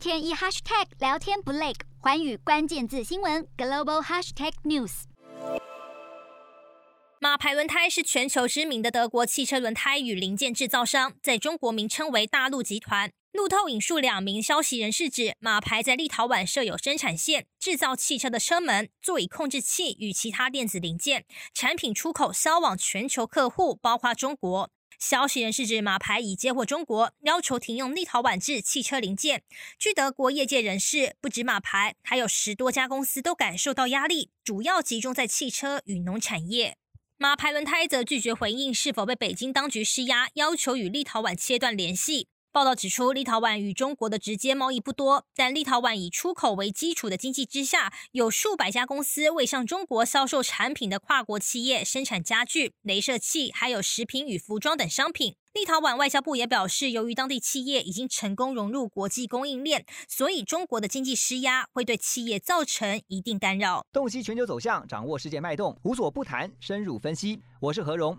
天一 hashtag 聊天不累，寰宇关键字新闻 global hashtag news。马牌轮胎是全球知名的德国汽车轮胎与零件制造商，在中国名称为大陆集团。路透引述两名消息人士指，马牌在立陶宛设有生产线，制造汽车的车门、座椅控制器与其他电子零件，产品出口销往全球客户，包括中国。消息人士指，马牌已接获中国要求停用立陶宛制汽车零件。据德国业界人士，不止马牌，还有十多家公司都感受到压力，主要集中在汽车与农产业。马牌轮胎则拒绝回应是否被北京当局施压，要求与立陶宛切断联系。报道指出，立陶宛与中国的直接贸易不多，但立陶宛以出口为基础的经济之下，有数百家公司为向中国销售产品的跨国企业生产家具、镭射器，还有食品与服装等商品。立陶宛外交部也表示，由于当地企业已经成功融入国际供应链，所以中国的经济施压会对企业造成一定干扰。洞悉全球走向，掌握世界脉动，无所不谈，深入分析。我是何荣。